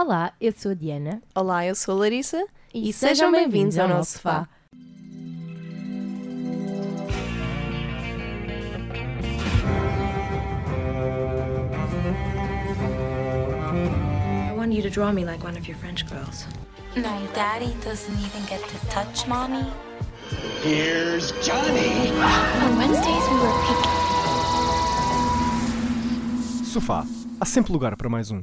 Olá, eu sou a Diana Olá, eu sou a Larissa e, sejam bem-vindos ao nosso sofá. I want you to draw me like one of your French girls. No, Daddy doesn't even get to touch Mommy. Here's Johnny. On Wednesdays, we were picking. Sofá. Há sempre lugar para mais um.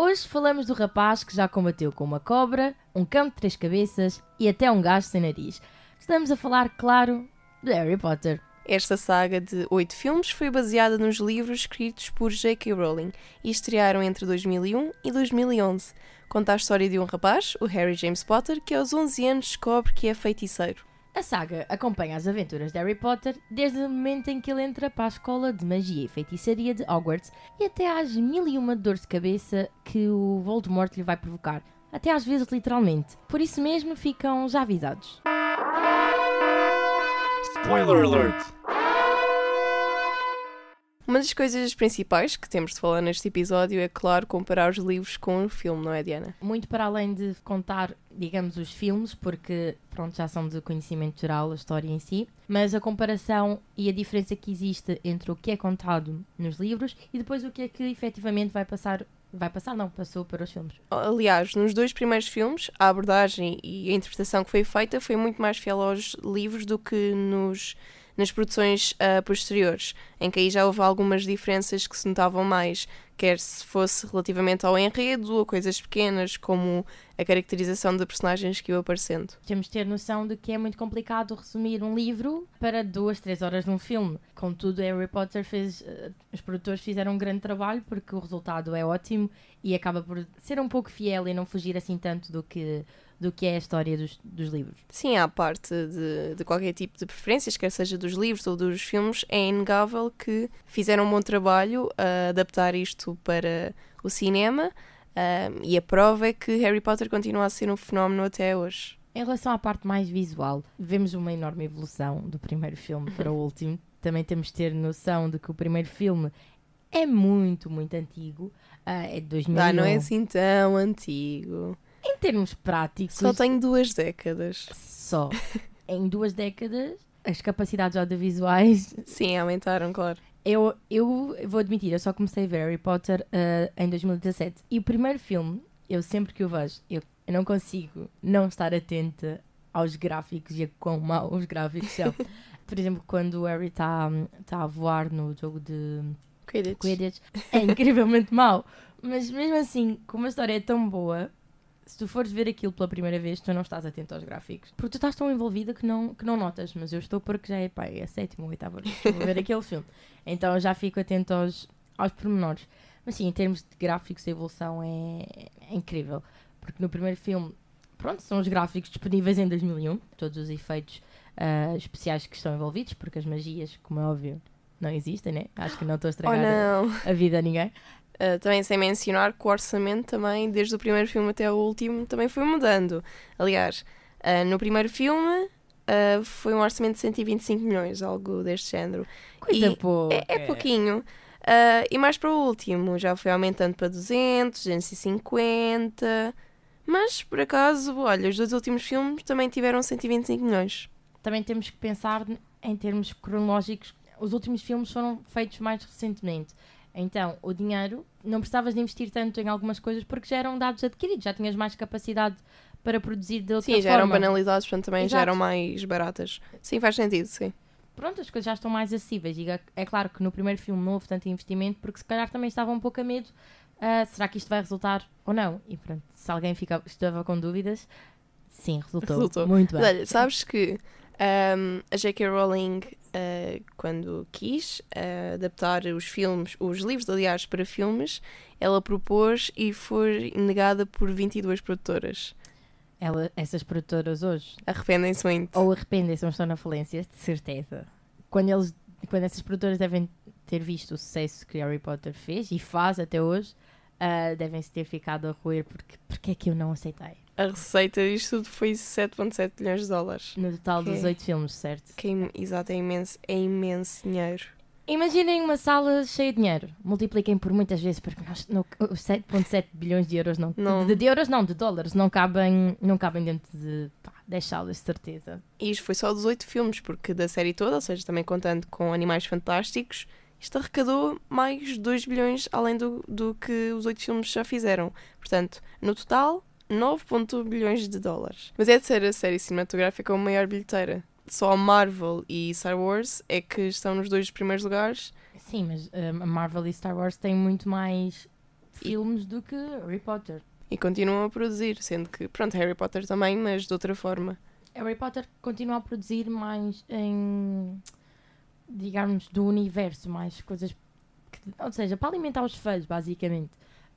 Hoje falamos do rapaz que já combateu com uma cobra, um cão de três cabeças e até um gajo sem nariz. Estamos a falar, claro, de Harry Potter. Esta saga de oito filmes foi baseada nos livros escritos por J.K. Rowling e estrearam entre 2001 e 2011. Conta a história de um rapaz, o Harry James Potter, que aos 11 anos descobre que é feiticeiro. A saga acompanha as aventuras de Harry Potter desde o momento em que ele entra para a escola de magia e feitiçaria de Hogwarts e até às mil e uma dores de cabeça que o Voldemort lhe vai provocar. Até às vezes literalmente. Por isso mesmo ficam já avisados. Spoiler alert! Uma das coisas principais que temos de falar neste episódio é, claro, comparar os livros com o filme, não é, Diana? Muito para além de contar, digamos, os filmes, porque pronto, já são de conhecimento geral a história em si, mas a comparação e a diferença que existe entre o que é contado nos livros e depois o que é que efetivamente vai passar Vai passar, não, passou para os filmes. Aliás, nos dois primeiros filmes, a abordagem e a interpretação que foi feita foi muito mais fiel aos livros do que nos, nas produções uh, posteriores, em que aí já houve algumas diferenças que se notavam mais, quer se fosse relativamente ao enredo ou coisas pequenas, como a caracterização de personagens que iam aparecendo. Temos de ter noção de que é muito complicado resumir um livro para duas, três horas num filme. Contudo, Harry Potter fez. Uh, os produtores fizeram um grande trabalho porque o resultado é ótimo e acaba por ser um pouco fiel e não fugir assim tanto do que do que é a história dos, dos livros. Sim, à parte de, de, qualquer tipo de preferências, quer seja dos livros ou dos filmes, é inegável que fizeram um bom trabalho a adaptar isto para o cinema um, e a prova é que Harry Potter continua a ser um fenómeno até hoje. Em relação à parte mais visual, vemos uma enorme evolução do primeiro filme para o último. Também temos de ter noção de que o primeiro filme é muito, muito antigo. Uh, é de 2001. Ah, não é assim tão antigo. Em termos práticos. Só tenho duas décadas. Só. em duas décadas, as capacidades audiovisuais. Sim, aumentaram, claro. Eu, eu vou admitir, eu só comecei a ver Harry Potter uh, em 2017. E o primeiro filme, eu sempre que o vejo, eu, eu não consigo não estar atenta aos gráficos e a quão mal os gráficos são. Por exemplo, quando o Harry está tá a voar no jogo de Quidditch. Quidditch, é incrivelmente mau. Mas mesmo assim, como a história é tão boa, se tu fores ver aquilo pela primeira vez, tu não estás atento aos gráficos. Porque tu estás tão envolvida que não, que não notas. Mas eu estou porque já é, pá, é a sétima ou oitava vez que vou ver aquele filme. Então eu já fico atento aos, aos pormenores. Mas sim, em termos de gráficos, a evolução é, é incrível. Porque no primeiro filme, pronto, são os gráficos disponíveis em 2001. Todos os efeitos uh, especiais que estão envolvidos. Porque as magias, como é óbvio, não existem, né? Acho que não estou a estragar oh, a, a vida a ninguém. Uh, também sem mencionar que o orçamento também, desde o primeiro filme até o último, também foi mudando. Aliás, uh, no primeiro filme uh, foi um orçamento de 125 milhões, algo deste género. Coisa pouca. É, é pouquinho. e mais para o último, já foi aumentando para 200, 250. Mas, por acaso, olha, os dois últimos filmes também tiveram 125 milhões. Também temos que pensar em termos cronológicos. Os últimos filmes foram feitos mais recentemente. Então, o dinheiro, não precisavas de investir tanto em algumas coisas porque já eram dados adquiridos, já tinhas mais capacidade para produzir de outra sim, forma. Sim, já eram banalizados, portanto também Exato. já eram mais baratas. Sim, faz sentido, sim. Pronto, as coisas já estão mais acessíveis. E é, é claro que no primeiro filme não houve tanto investimento porque se calhar também estava um pouco a medo. Uh, será que isto vai resultar ou não? E pronto, se alguém fica, estava com dúvidas, sim, resultou. resultou. Muito bem. Olha, sabes que um, a J.K. Rowling, uh, quando quis uh, adaptar os filmes, os livros, aliás, para filmes, ela propôs e foi negada por 22 produtoras. Ela, essas produtoras hoje arrependem-se muito. Ou arrependem-se ou estão na falência, de certeza. Quando, eles, quando essas produtoras devem ter visto o sucesso que Harry Potter fez e faz até hoje, uh, devem-se ter ficado a roer porque, porque é que eu não aceitei. A receita disto tudo foi 7,7 milhões de dólares. No total dos oito filmes, certo? Que é, exato, é imenso, é imenso dinheiro. Imaginem uma sala cheia de dinheiro. Multipliquem por muitas vezes, porque nós, no, os 7,7 bilhões de euros não, Não. De, de euros não, de dólares, não cabem, não cabem dentro de pá, 10 salas, de certeza. E isto foi só dos oito filmes, porque da série toda, ou seja, também contando com Animais Fantásticos, isto arrecadou mais 2 bilhões além do, do que os oito filmes já fizeram. Portanto, no total, 9,1 bilhões de dólares. Mas é de ser a série cinematográfica com a maior bilheteira. Só a Marvel e Star Wars é que estão nos dois primeiros lugares. Sim, mas a Marvel e Star Wars têm muito mais filmes do que Harry Potter. E continuam a produzir, sendo que, pronto, Harry Potter também, mas de outra forma. Harry Potter continua a produzir mais em, digamos, do universo, mais coisas, que- ou seja, para alimentar os fãs, basicamente.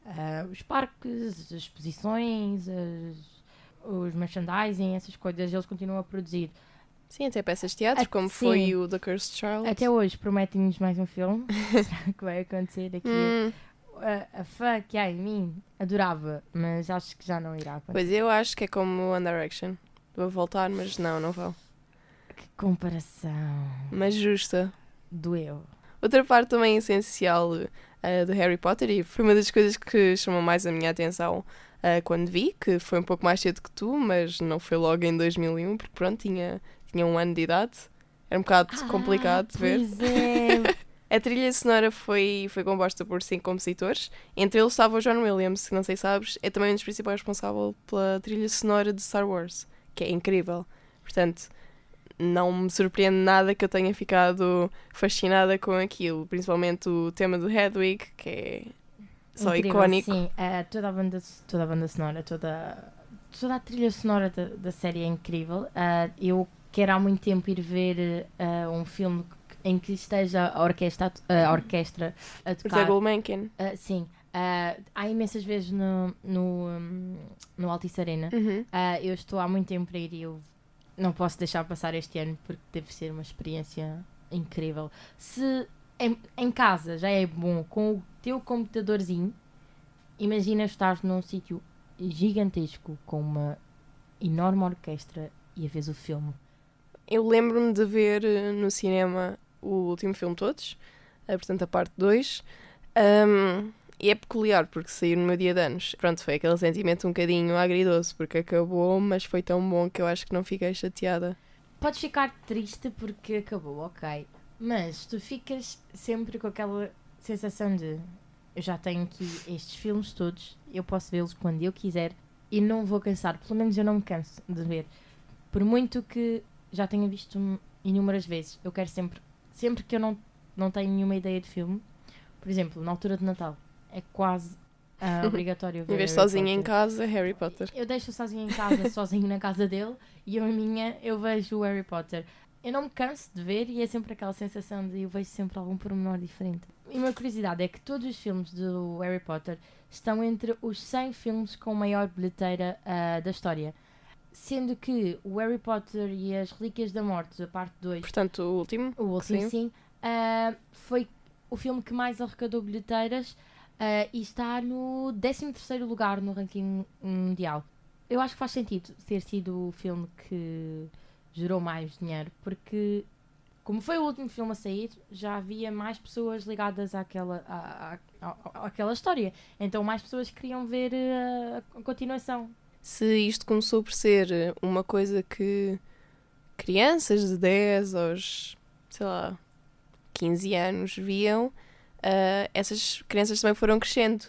Ah, os parques, as exposições, as- os merchandising, essas coisas, eles continuam a produzir. Sim, até peças de teatro, como sim. foi o The Cursed Child. Até hoje prometem-nos mais um filme. Será que vai acontecer aqui? Hum, A, a fã que há em mim adorava, mas acho que já não irá acontecer. pois eu acho que é como One Direction. Vou voltar, mas não, não vou. Que comparação. Mas justa. Doeu. Outra parte também essencial eh, do Harry Potter, e foi uma das coisas que chamou mais a minha atenção eh, quando vi, que foi um pouco mais cedo que tu, mas não foi logo em 2001, porque pronto, tinha, tinha um ano de idade. Era um bocado complicado de ver. É. A trilha sonora foi, foi composta por cinco compositores. Entre eles estava o John Williams, que não sei se sabes, é também um dos principais responsáveis pela trilha sonora de Star Wars, que é incrível. Portanto, não me surpreende nada que eu tenha ficado fascinada com aquilo, principalmente o tema do Hedwig, que é só Incrível, icónico. Sim, eh, toda, a banda, toda a banda sonora, toda, toda a trilha sonora da, da série é incrível. Ah, eu quero há muito tempo ir ver ah, um filme em que esteja a orquestra, a a orquestra a Por tocar. exemplo, Mencken. Ah, sim, Ah, há imensas vezes no, no, hum, no Altice Arena. Uhum. Ah, eu estou há muito tempo para ir e eu não posso deixar passar este ano porque deve ser uma experiência incrível. Se em, em casa já é bom com o teu computadorzinho, imagina estar num sítio gigantesco com uma enorme orquestra e a vez o filme. Eu lembro-me de ver eh, no cinema o último filme todos, eh, portanto a parte 2. Um, e é peculiar porque saiu no meu dia de anos. Pronto, foi aquele sentimento um bocadinho agridoce porque acabou, mas foi tão bom que eu acho que não fiquei chateada. Podes ficar triste porque acabou, ok. Mas tu ficas sempre com aquela sensação de eu já tenho aqui estes filmes todos, eu posso vê-los quando eu quiser e não vou cansar. Pelo menos eu não me canso de ver. Por muito que já tenha visto inúmeras vezes, eu quero sempre, sempre que eu não, não tenho nenhuma ideia de filme, por exemplo, na altura de Natal, é quase ah, obrigatório ver. Em vez de Harry sozinha em casa, Harry Potter. Eu deixo sozinha em casa, sozinho na casa dele, e eu, a minha, eu vejo o Harry Potter. Eu não me canso de ver e é sempre aquela sensação de eu vejo sempre algum pormenor diferente. E uma curiosidade é que todos os filmes do Harry Potter estão entre os 100 filmes com maior bilheteira ah, da história. Sendo que o Harry Potter e as Relíquias da Morte, a parte 2, Portanto, o último. o último Sim. sim, ah, foi o filme que mais arrecadou bilheteiras ah, e está no 13º lugar no ranking mundial. Eu acho que faz sentido ter sido o filme que gerou mais dinheiro, porque como foi o último filme a sair, já havia mais pessoas ligadas àquela, à, à, à- àquela história. Então mais pessoas queriam ver ah, a continuação. Se isto começou por ser eh, uma coisa que crianças de 10 aos, sei lá, 15 anos viam, ah, essas crianças também foram crescendo.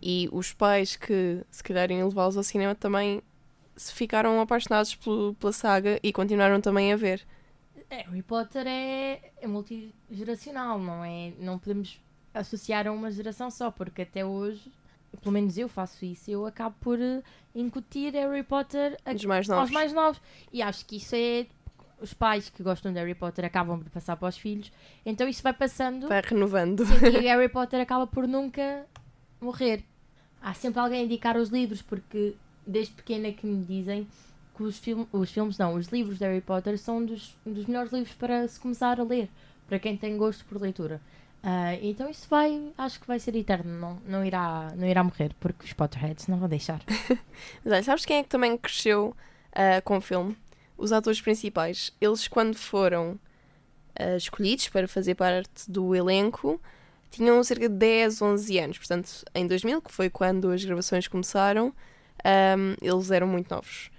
E os pais que se calhar iam levá-los ao cinema também se ficaram apaixonados pelo- pela saga e continuaram também a ver. É, Harry Potter é, é multigeracional, não é? Não podemos associar a uma geração só, porque até hoje, pelo menos eu faço isso, eu acabo por eh, incutir Harry Potter a- mais aos mais novos. E acho que isso é. Os pais que gostam de Harry Potter acabam por passar para os filhos, então isso vai passando. Vai renovando. Sim, e Harry Potter acaba por nunca morrer. Há sempre alguém a indicar os livros, porque desde pequena que me dizem que os, film os filmes, não, os livros de Harry Potter são dos, dos melhores livros para se começar a ler, para quem tem gosto por leitura. Ah, então isso vai, acho que vai ser eterno, não, não, irá, não irá morrer, porque os Potterheads não vão deixar. Mas olha, sabes quem é que também cresceu ah, com o filme? Os atores principais. Eles, quando foram ah, escolhidos para fazer parte do elenco tinham cerca de 10, 11 anos. Portanto, em 2000, que foi quando as gravações começaram, ahm, eles eram muito novos.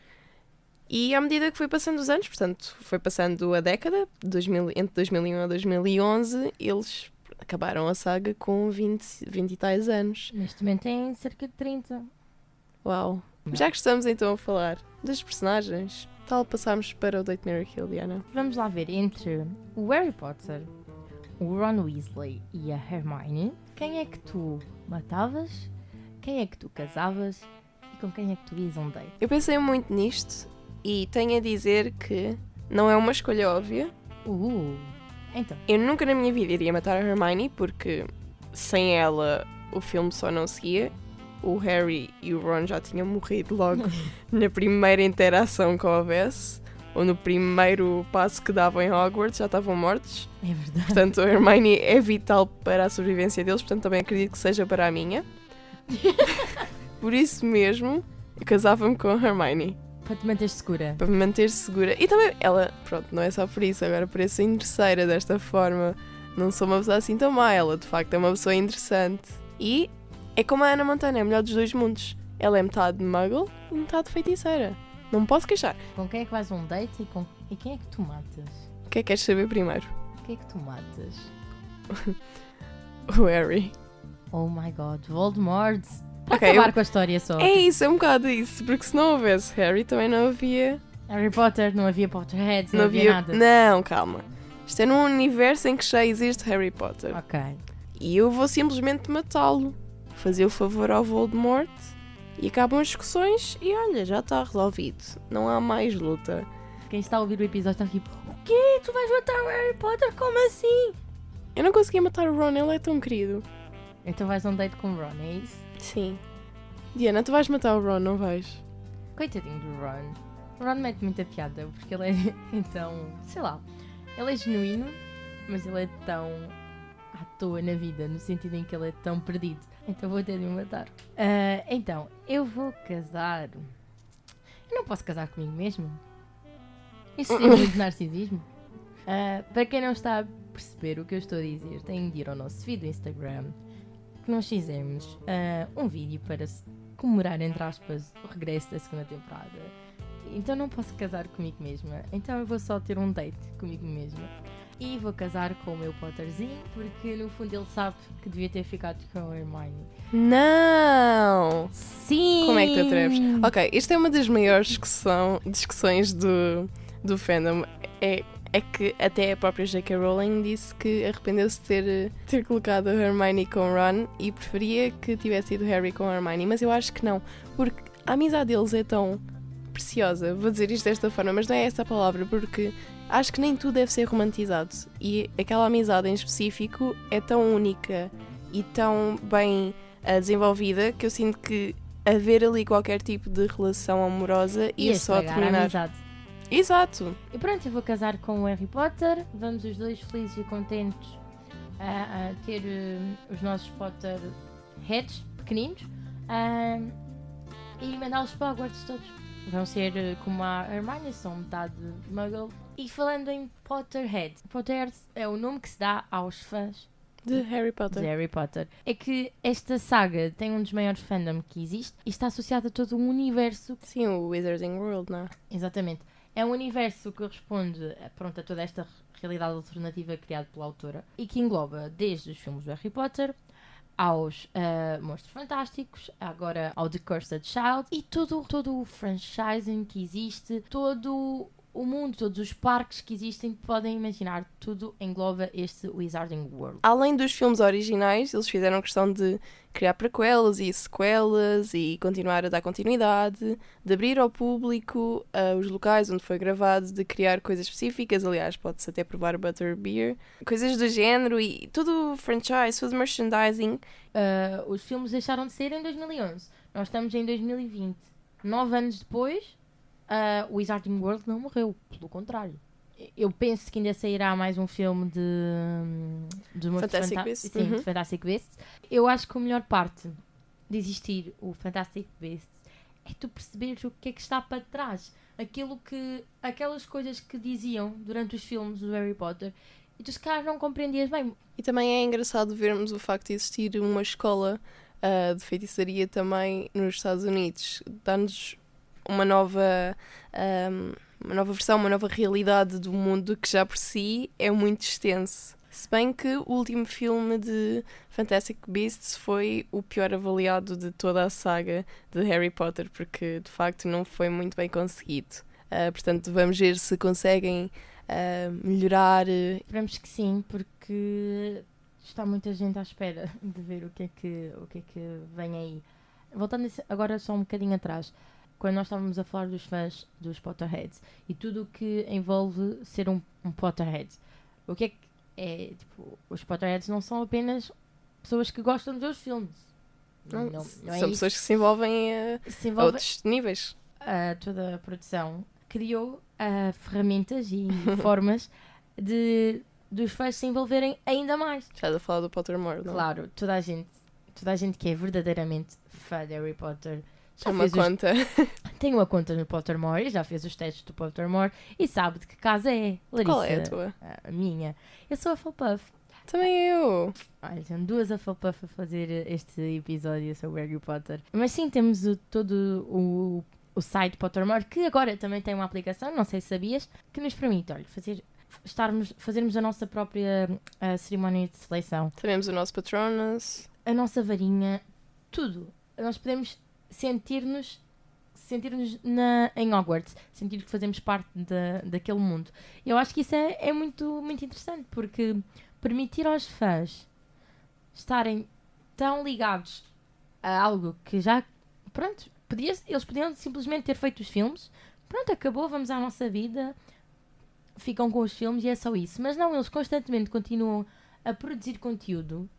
E à medida que foi passando os anos, portanto, foi passando a década, 2000, entre 2001 a 2011, eles acabaram a saga com 20, 20 e tais anos. Neste momento tem cerca de 30. Uau! Já que estamos então a falar das personagens, tal passarmos para o Date Kill, Diana. Vamos lá ver entre o Harry Potter, o Ron Weasley e a Hermione, quem é que tu matavas, quem é que tu casavas e com quem é que tu ias um date? Eu pensei muito nisto e tenho a dizer que não é uma escolha óbvia. Uh, então, Eu nunca na minha vida iria matar a Hermione porque sem ela o filme só não seguia. O Harry e o Ron já tinham morrido logo na primeira interação que houvesse. Ou no primeiro passo que davam em Hogwarts, já estavam mortos. é verdade. Portanto, a Hermione é vital para a sobrevivência deles, portanto, também acredito que seja para a minha. Por isso mesmo, eu casava-me com a Hermione, Para te manter segura. para me manter segura. E também, ela, pronto, não é só por isso, agora isso interesseira desta forma. Não sou uma pessoa assim tão má, ela de facto é uma pessoa interessante. E é como a Ana Montana, é a melhor dos dois mundos. Ela é metade muggle e metade feiticeira. Não me posso queixar. Com quem é que vais um date e, com... e quem é que tu matas? O que é que queres saber primeiro? Quem é que tu matas? O Harry. Oh my god, Voldemort! Para Ok, acabar eu- com a história só. É isso, é um bocado isso, porque se não houvesse Harry também não havia Harry Potter, não havia Potterheads, não, Não havia, havia. nada. Não, calma. Isto é num universo em que já existe Harry Potter. Ok. E eu vou simplesmente matá-lo. Fazer o favor ao Voldemort. E acabam as discussões e olha, já está resolvido. Não há mais luta. Quem está a ouvir o episódio está tipo: O quê? Tu vais matar o Harry Potter? Como assim? Eu não conseguia matar o Ron, ele é tão querido. Então vais a um date com o Ron, é isso? Sim. Diana, tu vais matar o Ron, não vais? Coitadinho do Ron. O Ron mete muita piada porque ele é então, sei lá, ele é genuíno, mas ele é tão à toa na vida, no sentido em que ele é tão perdido. Então vou ter de o matar. Ah, então, eu vou casar. Eu não posso casar comigo mesmo? Isso seria muito narcisismo. Ah, para quem não está a perceber o que eu estou a dizer, tem de ir ao nosso feed do Instagram que nós fizemos ah, um vídeo para comemorar, entre aspas, o regresso da segunda temporada. Então não posso casar comigo mesma. Então eu vou só ter um date comigo mesma. E vou casar com o meu Potterzinho, porque no fundo ele sabe que devia ter ficado com a Hermione. Não! Sim! Como é que te atreves? Ok, isto é uma das maiores discussão, discussões do, do fandom. É, é que até a própria J.K. Rowling disse que arrependeu-se de ter, ter colocado a Hermione com Ron e preferia que tivesse sido Harry com a Hermione, mas eu acho que não, porque a amizade deles é tão preciosa. Vou dizer isto desta forma, mas não é essa a palavra, porque acho que nem tudo deve ser romantizado. E aquela amizade em específico é tão única e tão bem ah, desenvolvida que eu sinto que haver ali qualquer tipo de relação amorosa ia só estragar a terminar. amizade. Exato. E pronto, eu vou casar com o Harry Potter. Vamos os dois felizes e contentes a, a ter eh, os nossos Potter heads pequeninos ah, e mandá-los para Hogwarts todos. Vão ser eh, como a Hermione, são metade muggle. E falando em Potterhead, Potterhead é o nome que se dá aos fãs De Harry de Potter. Harry Potter. É que esta saga tem um dos maiores fandom que existe e está associada a todo um universo Sim, o Wizarding World, não é? Exatamente. É um universo que corresponde a, pronto, a toda esta realidade alternativa criada pela autora e que engloba desde os filmes do Harry Potter aos ah, Monstros Fantásticos, agora ao The Cursed Child e todo, todo o franchising que existe, todo o mundo, todos os parques que existem, podem imaginar, tudo engloba este Wizarding World. Além dos filmes originais, eles fizeram questão de criar prequelas e sequelas e continuar a dar continuidade, de abrir ao público ah, os locais onde foi gravado, de criar coisas específicas. Aliás, pode-se até provar Butterbeer, coisas do género e todo o franchise, todo o merchandising. Ah, os filmes deixaram de ser em 2011. Nós estamos em 2020. Nove anos depois, o Wizarding World não morreu. Pelo contrário. Eu penso que ainda sairá mais um filme de, hum, de Fantastic Fanta- Beasts, Sim, uhum. de Fantastic Beasts. Eu acho que a melhor parte de existir o Fantastic Beasts é tu perceberes o que é que está para trás. Aquilo que, aquelas coisas que diziam durante os filmes do Harry Potter e tu se calhar não compreendias bem. E também é engraçado vermos o facto de existir uma escola ah, de feitiçaria também nos Estados Unidos. Dá-nos uma nova, ahm, uma nova versão, uma nova realidade do mundo que já por si é muito extenso. Se bem que o último filme de Fantastic Beasts foi o pior avaliado de toda a saga de Harry Potter, porque de facto não foi muito bem conseguido. Ah, portanto, vamos ver se conseguem ah, melhorar. eh, Esperamos que sim, porque está muita gente à espera de ver o que é que, o que, é que vem aí. Voltando agora só um bocadinho atrás, quando nós estávamos a falar dos fãs dos Potterheads e tudo o que envolve ser um, um Potterhead, o que é que é? Tipo, os Potterheads não são apenas pessoas que gostam de ver os filmes. Não, Não, não é são isso. pessoas que se envolvem a Se envolve outros níveis. a toda a produção criou ah, ferramentas e formas de dos fãs se envolverem ainda mais. Estás a falar do Pottermore, não? Claro, toda a gente, toda a gente que é verdadeiramente fã de Harry Potter já uma fez os- conta. tem uma conta no Pottermore e já fez os testes do Pottermore e sabe de que casa é. Larissa, Qual é a tua? a minha. Eu sou a Hufflepuff. Também eu. Olha, são duas Hufflepuff a fazer este episódio sobre Harry Potter. Mas sim, temos o- todo o, o site Pottermore, que agora também tem uma aplicação, não sei se sabias, que nos permite, olha, fazer, estarmos, fazermos a nossa própria ah, cerimónia de seleção. Sabemos o nosso Patronus. a nossa varinha, tudo. Nós podemos sentir-nos sentir-nos em Hogwarts, sentir que fazemos parte da, daquele mundo. Eu acho que isso é, é muito, muito interessante, porque permitir aos fãs estarem tão ligados a algo que já, pronto, podia, eles podiam simplesmente ter feito os filmes, pronto, acabou, vamos à nossa vida, ficam com os filmes e é só isso. Mas não, eles constantemente continuam a produzir conteúdo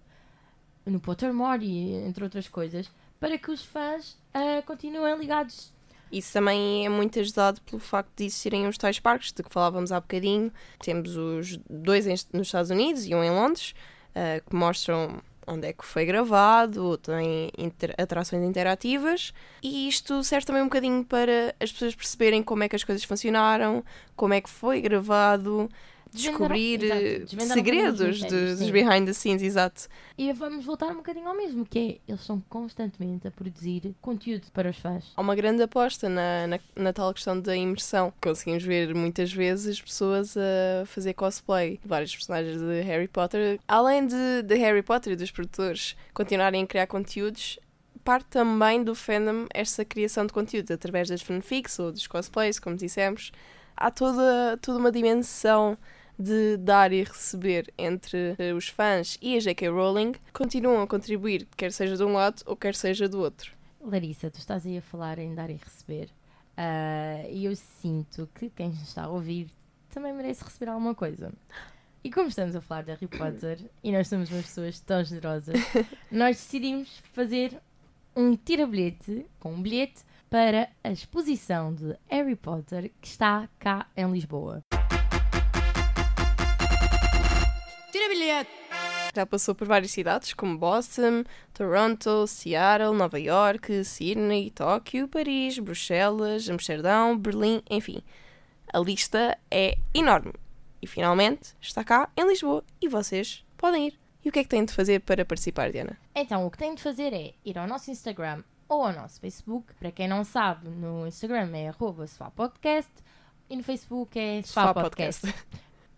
no Pottermore e entre outras coisas, para que os fãs ah, continuem ligados. Isso também é muito ajudado pelo facto de existirem os tais parques de que falávamos há bocadinho. Temos os dois nos Estados Unidos e um em Londres, ah, que mostram onde é que foi gravado, tem inter- atrações interativas. E isto serve também um bocadinho para as pessoas perceberem como é que as coisas funcionaram, como é que foi gravado, descobrir exato, eh, segredos de- mistérios, dos behind the scenes, exato. E vamos voltar um bocadinho ao mesmo, que é, eles estão constantemente a produzir conteúdo para os fãs. Há uma grande aposta na, na, na tal questão da imersão. Conseguimos ver muitas vezes pessoas a fazer cosplay de vários personagens de Harry Potter. Além de, de Harry Potter e dos produtores continuarem a criar conteúdos, parte também do fandom esta criação de conteúdo através das fanfics ou dos cosplays, como dissemos. Há toda, toda uma dimensão de dar e receber entre eh, os fãs e a J.K. Rowling. Continuam a contribuir, quer seja de um lado ou quer seja do outro. Larissa, tu estás aí a falar em dar e receber. Ah, E eu sinto que quem está a ouvir também merece receber alguma coisa. E como estamos a falar de Harry Potter e nós somos umas pessoas tão generosas, nós decidimos fazer um tira-bilhete com um bilhete para a exposição de Harry Potter que está cá em Lisboa. Já passou por várias cidades como Boston, Toronto, Seattle, Nova York, Sydney, Tóquio, Paris, Bruxelas, Amsterdão, Berlim, enfim. A lista é enorme. E finalmente está cá em Lisboa e vocês podem ir. E o que é que têm de fazer para participar, Diana? Então, o que tem de fazer é ir ao nosso Instagram ou ao nosso Facebook. Para quem não sabe, no Instagram é arroba Podcast e no Facebook é Sofá Sofá Podcast.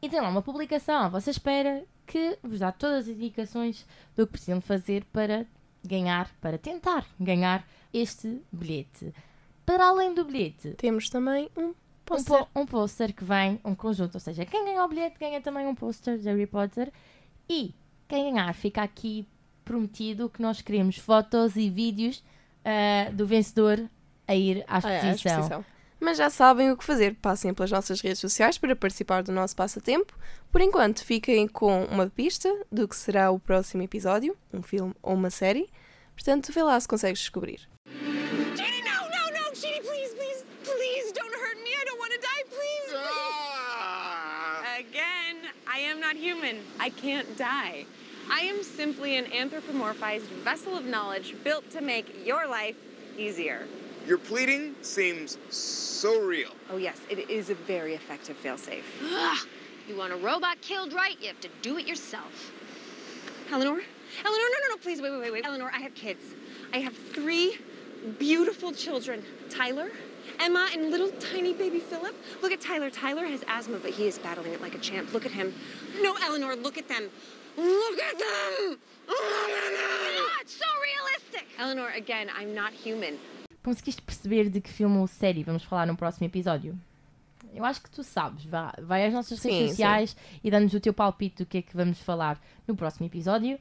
E tem lá uma publicação à vossa espera que vos dá todas as indicações do que precisam fazer para ganhar, para tentar ganhar este bilhete. Para além do bilhete, Temos também um um, póster. po um pôster que vem, um conjunto, ou seja, quem ganhar o bilhete ganha também um pôster de Harry Potter e quem ganhar fica aqui prometido que nós queremos fotos e vídeos ah, do vencedor a ir à Ah, é, exposição. exposição. Mas já sabem o que fazer. Passem pelas nossas redes sociais para participar do nosso passatempo. Por enquanto, fiquem com uma pista do que será o próximo episódio, um filme ou uma série. Portanto, vê lá se consegues descobrir. Jeannie, no, no, no! Jeannie, please, please, please don't hurt me. I don't want to die, please. Again, I am not human. I can't die. I am simply an anthropomorphized vessel of knowledge built to make your life easier. Your pleading seems so real. Oh, yes, it is a very effective failsafe. You want a robot killed right, you have to do it yourself. Eleanor? Eleanor, no, no, no, please, wait, wait, wait, wait. Eleanor, I have kids. I have three beautiful children Tyler, Emma, and little tiny baby Philip. Look at Tyler. Tyler has asthma, but he is battling it like a champ. Look at him. No, Eleanor, look at them. Look at them! Oh, God, so realistic! Eleanor, again, I'm not human. Conseguiste perceber de que filme ou série vamos falar no próximo episódio? Eu acho que tu sabes. Vá, vai às nossas Sim, redes sociais e dá-nos o teu palpite do que é que vamos falar no próximo episódio.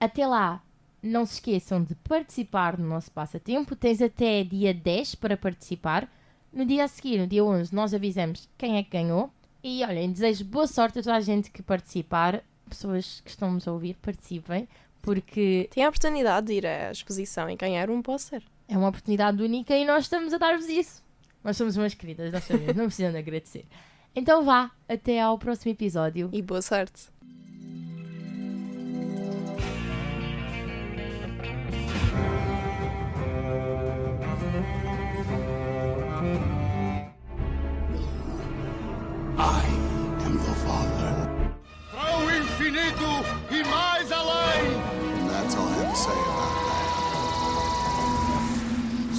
Até lá, não se esqueçam de participar no nosso passatempo. Tens até dia 10 para participar. No dia a seguir, no dia 11, nós avisamos quem é que ganhou. E olhem, desejo boa sorte a toda a gente que participar. Pessoas que estão-nos a ouvir, participem, porque Tem a oportunidade de ir à exposição e ganhar um pôster. É uma oportunidade única e nós estamos a dar-vos isso. Nós somos umas queridas, nós sabemos, não precisam de agradecer. Então vá, até ao próximo episódio. E boa sorte.